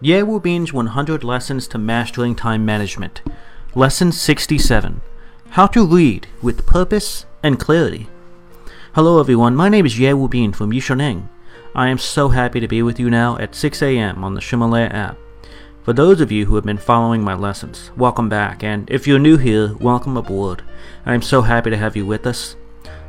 Ye Bean's 100 Lessons to Mastering Time Management. Lesson 67 How to Read with Purpose and Clarity. Hello, everyone. My name is Ye Bean from Yishuneng. I am so happy to be with you now at 6 a.m. on the Ximalaya app. For those of you who have been following my lessons, welcome back, and if you're new here, welcome aboard. I am so happy to have you with us.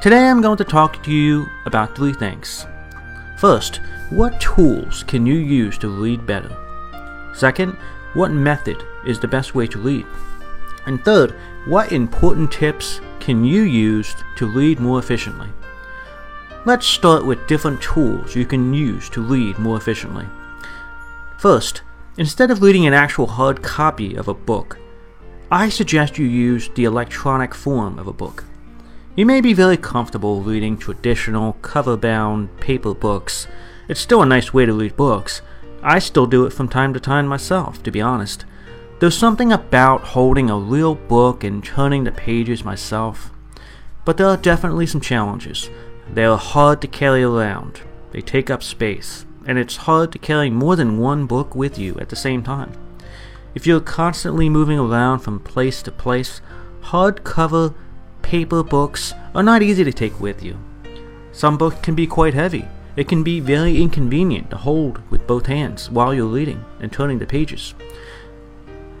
Today I'm going to talk to you about three things. First, what tools can you use to read better? Second, what method is the best way to read? And third, what important tips can you use to read more efficiently? Let's start with different tools you can use to read more efficiently. First, instead of reading an actual hard copy of a book, I suggest you use the electronic form of a book. You may be very comfortable reading traditional cover bound paper books. It's still a nice way to read books. I still do it from time to time myself, to be honest. There's something about holding a real book and turning the pages myself. But there are definitely some challenges. They are hard to carry around, they take up space, and it's hard to carry more than one book with you at the same time. If you're constantly moving around from place to place, hardcover paper books are not easy to take with you. Some books can be quite heavy. It can be very inconvenient to hold with both hands while you're reading and turning the pages.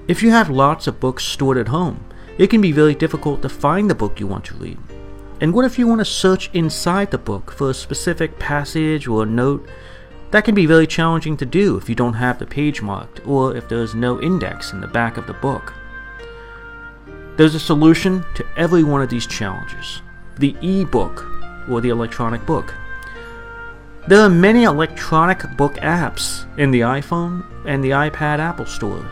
If you have lots of books stored at home, it can be very difficult to find the book you want to read. And what if you want to search inside the book for a specific passage or note? That can be very challenging to do if you don't have the page marked or if there's no index in the back of the book. There's a solution to every one of these challenges the e book or the electronic book. There are many electronic book apps in the iPhone and the iPad Apple Store,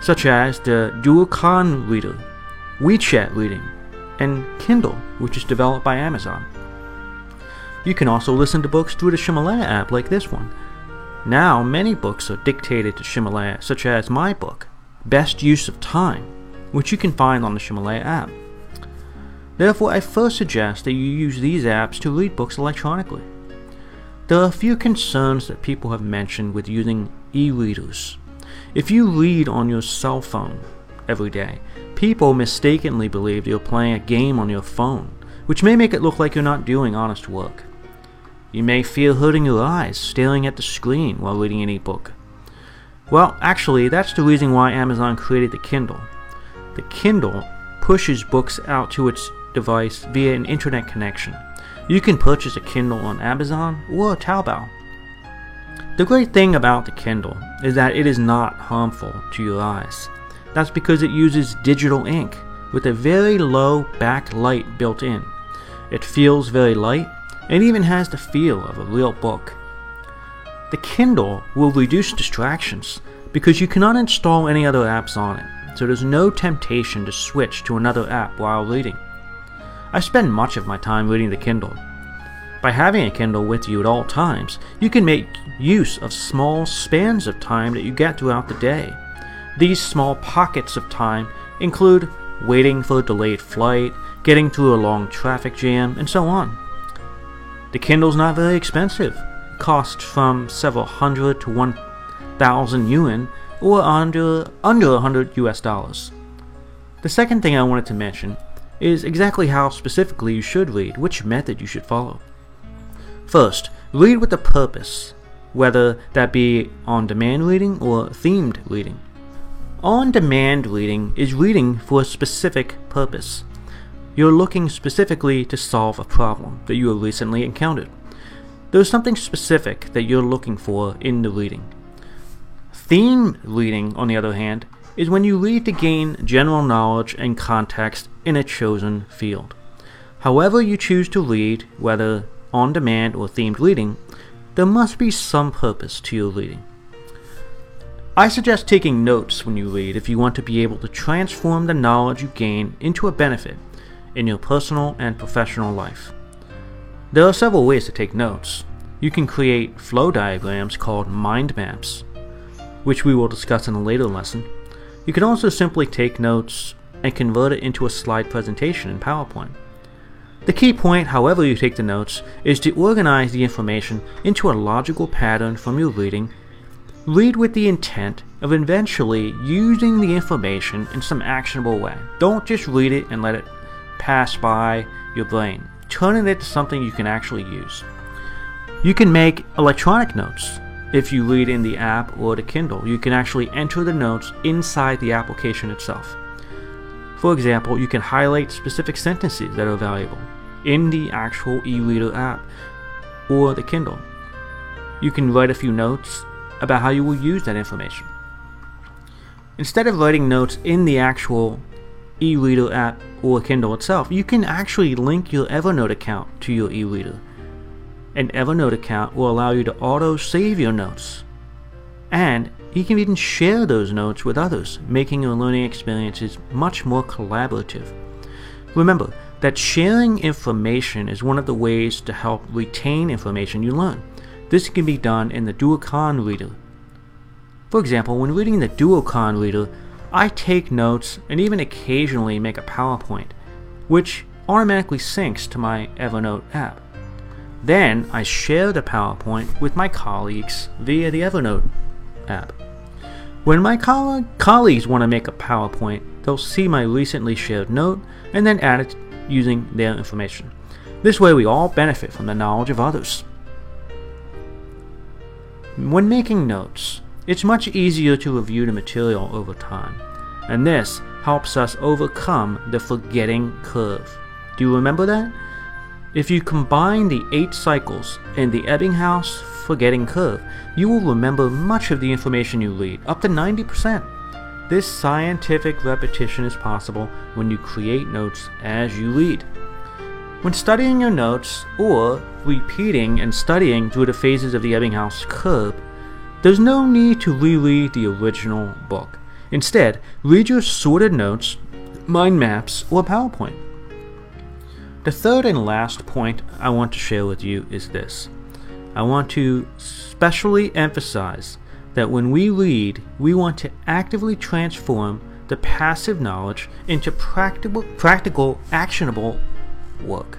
such as the Duokan Reader, WeChat Reading, and Kindle, which is developed by Amazon. You can also listen to books through the Ximalaya app like this one. Now, many books are dictated to Ximalaya, such as my book, Best Use of Time which you can find on the Ximalaya app. Therefore, I first suggest that you use these apps to read books electronically. There are a few concerns that people have mentioned with using e readers. If you read on your cell phone every day, people mistakenly believe you're playing a game on your phone, which may make it look like you're not doing honest work. You may feel hurting your eyes staring at the screen while reading an e-book. Well, actually, that's the reason why Amazon created the Kindle. The Kindle pushes books out to its device via an internet connection. You can purchase a Kindle on Amazon or Taobao. The great thing about the Kindle is that it is not harmful to your eyes. That's because it uses digital ink with a very low backlight built in. It feels very light and even has the feel of a real book. The Kindle will reduce distractions because you cannot install any other apps on it so there's no temptation to switch to another app while reading. I spend much of my time reading the Kindle. By having a Kindle with you at all times, you can make use of small spans of time that you get throughout the day. These small pockets of time include waiting for a delayed flight, getting through a long traffic jam, and so on. The Kindle's not very expensive. Costs from several hundred to 1,000 yuan or under under 100 US dollars. The second thing I wanted to mention is exactly how specifically you should read, which method you should follow. First, read with a purpose, whether that be on demand reading or themed reading. On demand reading is reading for a specific purpose. You're looking specifically to solve a problem that you have recently encountered. There's something specific that you're looking for in the reading. Theme reading, on the other hand, is when you read to gain general knowledge and context in a chosen field. However, you choose to read, whether on demand or themed reading, there must be some purpose to your reading. I suggest taking notes when you read if you want to be able to transform the knowledge you gain into a benefit in your personal and professional life. There are several ways to take notes. You can create flow diagrams called mind maps, which we will discuss in a later lesson. You can also simply take notes and convert it into a slide presentation in PowerPoint. The key point, however you take the notes, is to organize the information into a logical pattern from your reading Read with the intent of eventually using the information in some actionable way. Don't just read it and let it pass by your brain. Turn it into something you can actually use. You can make electronic notes. If you read in the app or the Kindle, you can actually enter the notes inside the application itself. For example, you can highlight specific sentences that are valuable in the actual e reader app or the Kindle. You can write a few notes about how you will use that information. Instead of writing notes in the actual e-reader app or Kindle itself, you can actually link your Evernote account to your e-reader. An Evernote account will allow you to auto-save your notes. And you can even share those notes with others, making your learning experiences much more collaborative. Remember that sharing information is one of the ways to help retain information you learn. This can be done in the Duokan reader. For example, when reading the Duokan reader, I take notes and even occasionally make a PowerPoint, which automatically syncs to my Evernote app. Then I share the PowerPoint with my colleagues via the Evernote app. When my coll- colleagues want to make a PowerPoint, they'll see my recently shared note and then add it using their information. This way, we all benefit from the knowledge of others. When making notes, it's much easier to review the material over time, and this helps us overcome the forgetting curve. Do you remember that? If you combine the 8 cycles and the Ebbinghaus forgetting curve, you will remember much of the information you read, up to 90%. This scientific repetition is possible when you create notes as you read. When studying your notes or repeating and studying through the phases of the Ebbinghaus curve, there's no need to reread the original book. Instead, read your sorted notes, mind maps, or PowerPoint. The third and last point I want to share with you is this. I want to specially emphasize that when we read, we want to actively transform the passive knowledge into practical, practical actionable work.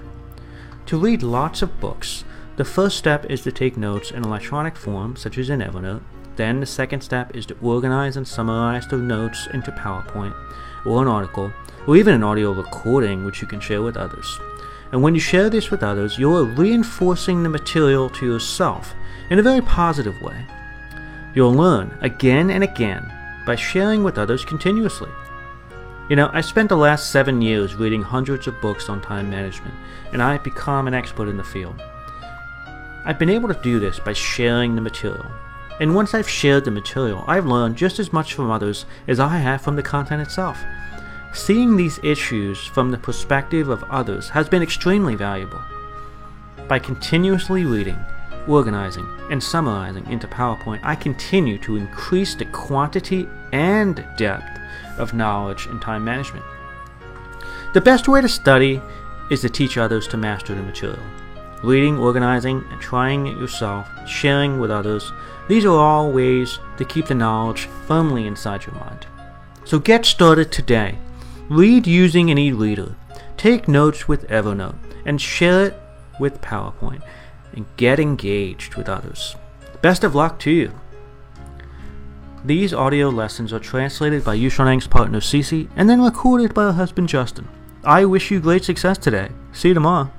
To read lots of books, the first step is to take notes in electronic form, such as in Evernote. Then the second step is to organize and summarize the notes into PowerPoint, or an article, or even an audio recording which you can share with others. And when you share this with others, you are reinforcing the material to yourself in a very positive way. You'll learn again and again by sharing with others continuously. You know, I spent the last seven years reading hundreds of books on time management, and I've become an expert in the field. I've been able to do this by sharing the material. And once I've shared the material, I've learned just as much from others as I have from the content itself. Seeing these issues from the perspective of others has been extremely valuable. By continuously reading, organizing, and summarizing into PowerPoint, I continue to increase the quantity and depth of knowledge and time management. The best way to study is to teach others to master the material. Reading, organizing, and trying it yourself, sharing with others, these are all ways to keep the knowledge firmly inside your mind. So get started today. Read using an e reader, take notes with Evernote, and share it with PowerPoint, and get engaged with others. Best of luck to you. These audio lessons are translated by Yushuneng's partner Cece and then recorded by her husband Justin. I wish you great success today. See you tomorrow.